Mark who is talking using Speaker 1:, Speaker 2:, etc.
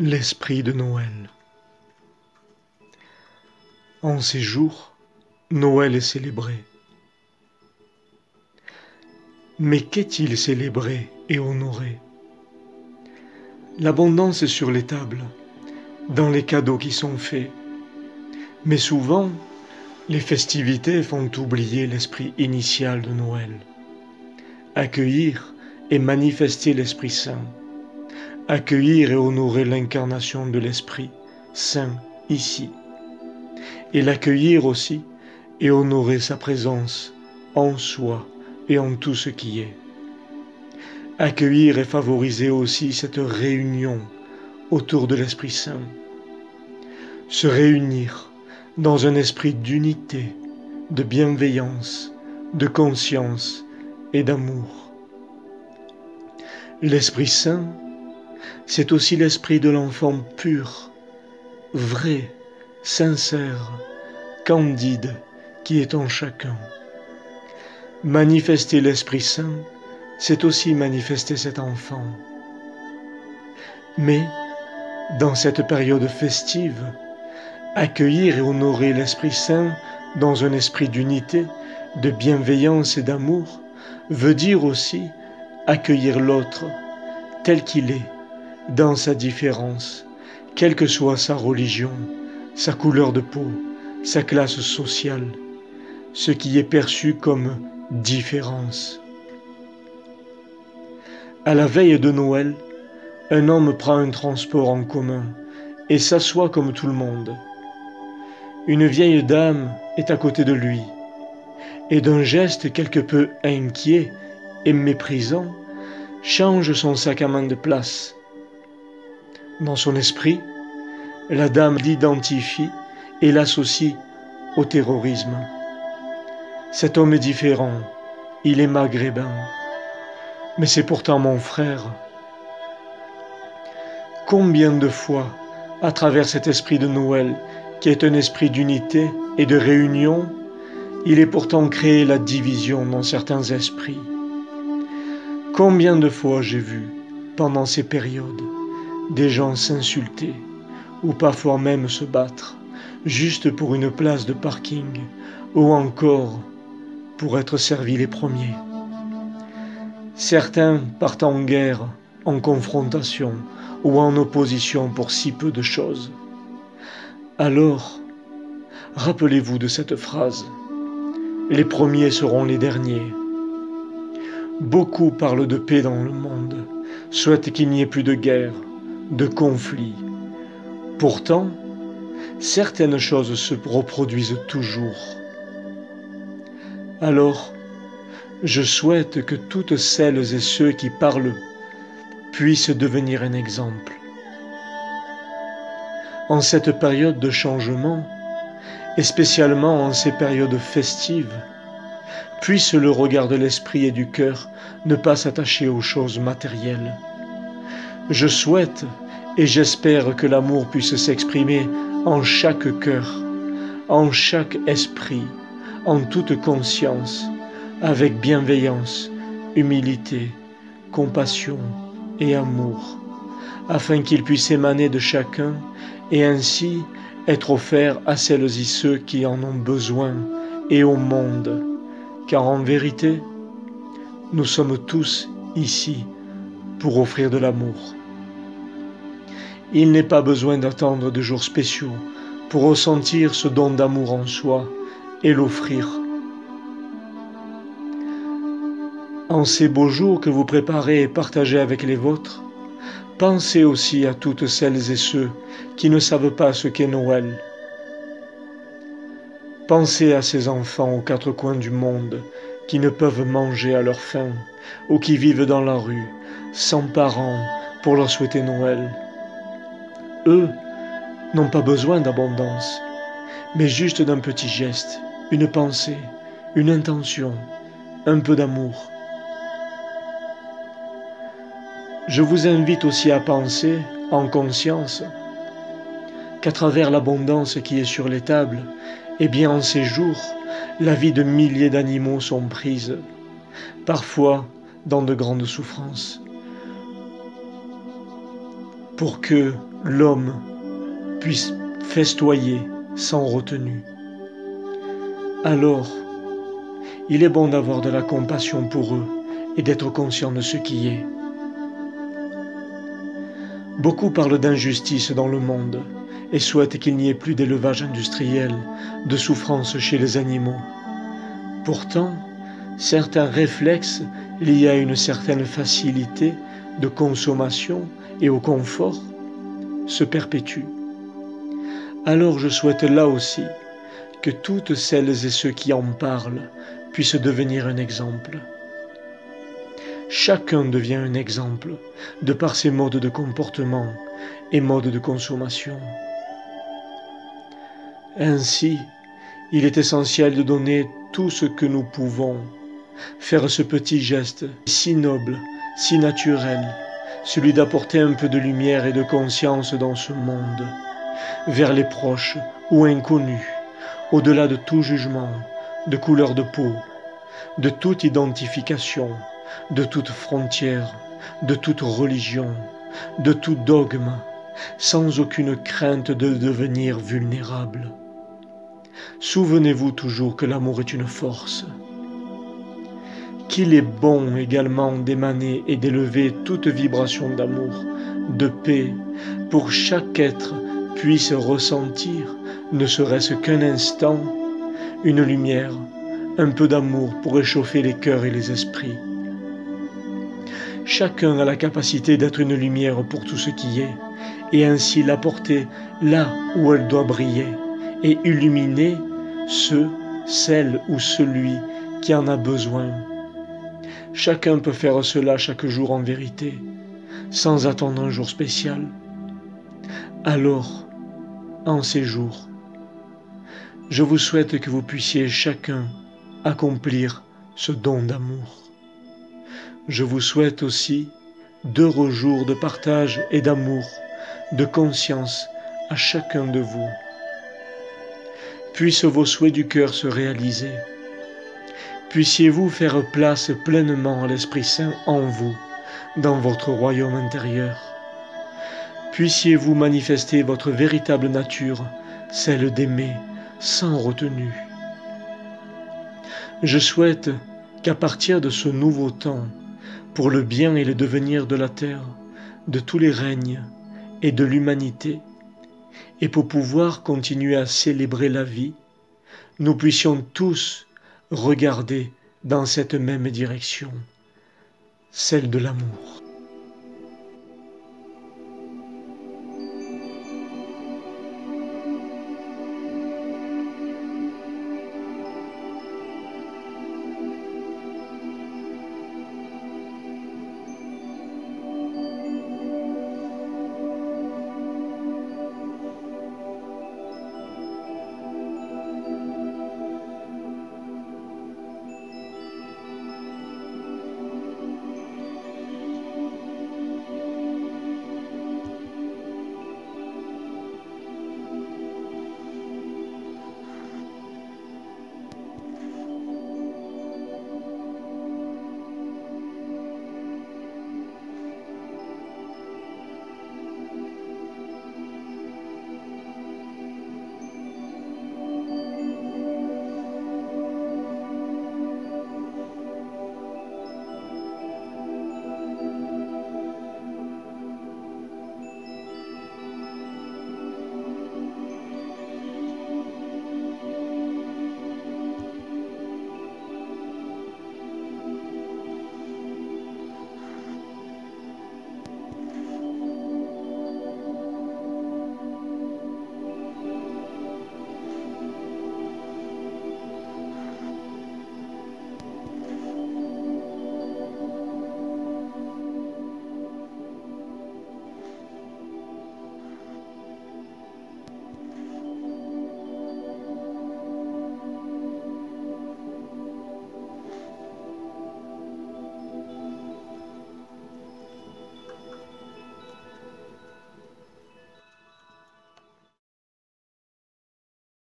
Speaker 1: L'esprit de Noël. En ces jours, Noël est célébré. Mais qu'est-il célébré et honoré? L'abondance est sur les tables, dans les cadeaux qui sont faits. Mais souvent, les festivités font oublier l'esprit initial de Noël. Accueillir et manifester l'Esprit Saint accueillir et honorer l'incarnation de l'Esprit Saint ici, et l'accueillir aussi et honorer sa présence en soi et en tout ce qui est. Accueillir et favoriser aussi cette réunion autour de l'Esprit Saint. Se réunir dans un esprit d'unité, de bienveillance, de conscience et d'amour. L'Esprit Saint c'est aussi l'esprit de l'enfant pur, vrai, sincère, candide qui est en chacun. Manifester l'Esprit Saint, c'est aussi manifester cet enfant. Mais, dans cette période festive, accueillir et honorer l'Esprit Saint dans un esprit d'unité, de bienveillance et d'amour, veut dire aussi accueillir l'autre tel qu'il est, dans sa différence, quelle que soit sa religion, sa couleur de peau, sa classe sociale, ce qui est perçu comme différence. À la veille de Noël, un homme prend un transport en commun et s'assoit comme tout le monde. Une vieille dame est à côté de lui, et d'un geste quelque peu inquiet et méprisant, change son sac à main de place dans son esprit, la dame l'identifie et l'associe au terrorisme. Cet homme est différent, il est maghrébin, mais c'est pourtant mon frère. Combien de fois, à travers cet esprit de Noël, qui est un esprit d'unité et de réunion, il est pourtant créé la division dans certains esprits. Combien de fois j'ai vu, pendant ces périodes, des gens s'insulter ou parfois même se battre, juste pour une place de parking ou encore pour être servis les premiers. Certains partent en guerre, en confrontation ou en opposition pour si peu de choses. Alors, rappelez-vous de cette phrase. Les premiers seront les derniers. Beaucoup parlent de paix dans le monde, souhaitent qu'il n'y ait plus de guerre, de conflits. Pourtant, certaines choses se reproduisent toujours. Alors, je souhaite que toutes celles et ceux qui parlent puissent devenir un exemple. En cette période de changement, et spécialement en ces périodes festives, puisse le regard de l'esprit et du cœur ne pas s'attacher aux choses matérielles, je souhaite et j'espère que l'amour puisse s'exprimer en chaque cœur, en chaque esprit, en toute conscience, avec bienveillance, humilité, compassion et amour, afin qu'il puisse émaner de chacun et ainsi être offert à celles et ceux qui en ont besoin et au monde, car en vérité, nous sommes tous ici pour offrir de l'amour. Il n'est pas besoin d'attendre de jours spéciaux pour ressentir ce don d'amour en soi et l'offrir. En ces beaux jours que vous préparez et partagez avec les vôtres, pensez aussi à toutes celles et ceux qui ne savent pas ce qu'est Noël. Pensez à ces enfants aux quatre coins du monde qui ne peuvent manger à leur faim ou qui vivent dans la rue sans parents pour leur souhaiter Noël eux, n'ont pas besoin d'abondance, mais juste d'un petit geste, une pensée, une intention, un peu d'amour. Je vous invite aussi à penser, en conscience, qu'à travers l'abondance qui est sur les tables, eh bien en ces jours, la vie de milliers d'animaux sont prises, parfois dans de grandes souffrances. Pour que l'homme puisse festoyer sans retenue. Alors, il est bon d'avoir de la compassion pour eux et d'être conscient de ce qui est. Beaucoup parlent d'injustice dans le monde et souhaitent qu'il n'y ait plus d'élevage industriel, de souffrance chez les animaux. Pourtant, certains réflexes liés à une certaine facilité de consommation et au confort se perpétuent. Alors je souhaite là aussi que toutes celles et ceux qui en parlent puissent devenir un exemple. Chacun devient un exemple de par ses modes de comportement et modes de consommation. Ainsi, il est essentiel de donner tout ce que nous pouvons, faire ce petit geste si noble, si naturel, celui d'apporter un peu de lumière et de conscience dans ce monde, vers les proches ou inconnus, au-delà de tout jugement, de couleur de peau, de toute identification, de toute frontière, de toute religion, de tout dogme, sans aucune crainte de devenir vulnérable. Souvenez-vous toujours que l'amour est une force, qu'il est bon également d'émaner et d'élever toute vibration d'amour, de paix, pour chaque être puisse ressentir, ne serait-ce qu'un instant, une lumière, un peu d'amour pour réchauffer les cœurs et les esprits. Chacun a la capacité d'être une lumière pour tout ce qui est, et ainsi l'apporter là où elle doit briller, et illuminer ceux, celle ou celui qui en a besoin. Chacun peut faire cela chaque jour en vérité, sans attendre un jour spécial. Alors, en ces jours, je vous souhaite que vous puissiez chacun accomplir ce don d'amour. Je vous souhaite aussi d'heureux jours de partage et d'amour, de conscience à chacun de vous. Puissent vos souhaits du cœur se réaliser. Puissiez-vous faire place pleinement à l'Esprit Saint en vous, dans votre royaume intérieur. Puissiez-vous manifester votre véritable nature, celle d'aimer, sans retenue. Je souhaite qu'à partir de ce nouveau temps, pour le bien et le devenir de la terre, de tous les règnes et de l'humanité, et pour pouvoir continuer à célébrer la vie, nous puissions tous regarder dans cette même direction, celle de l'amour.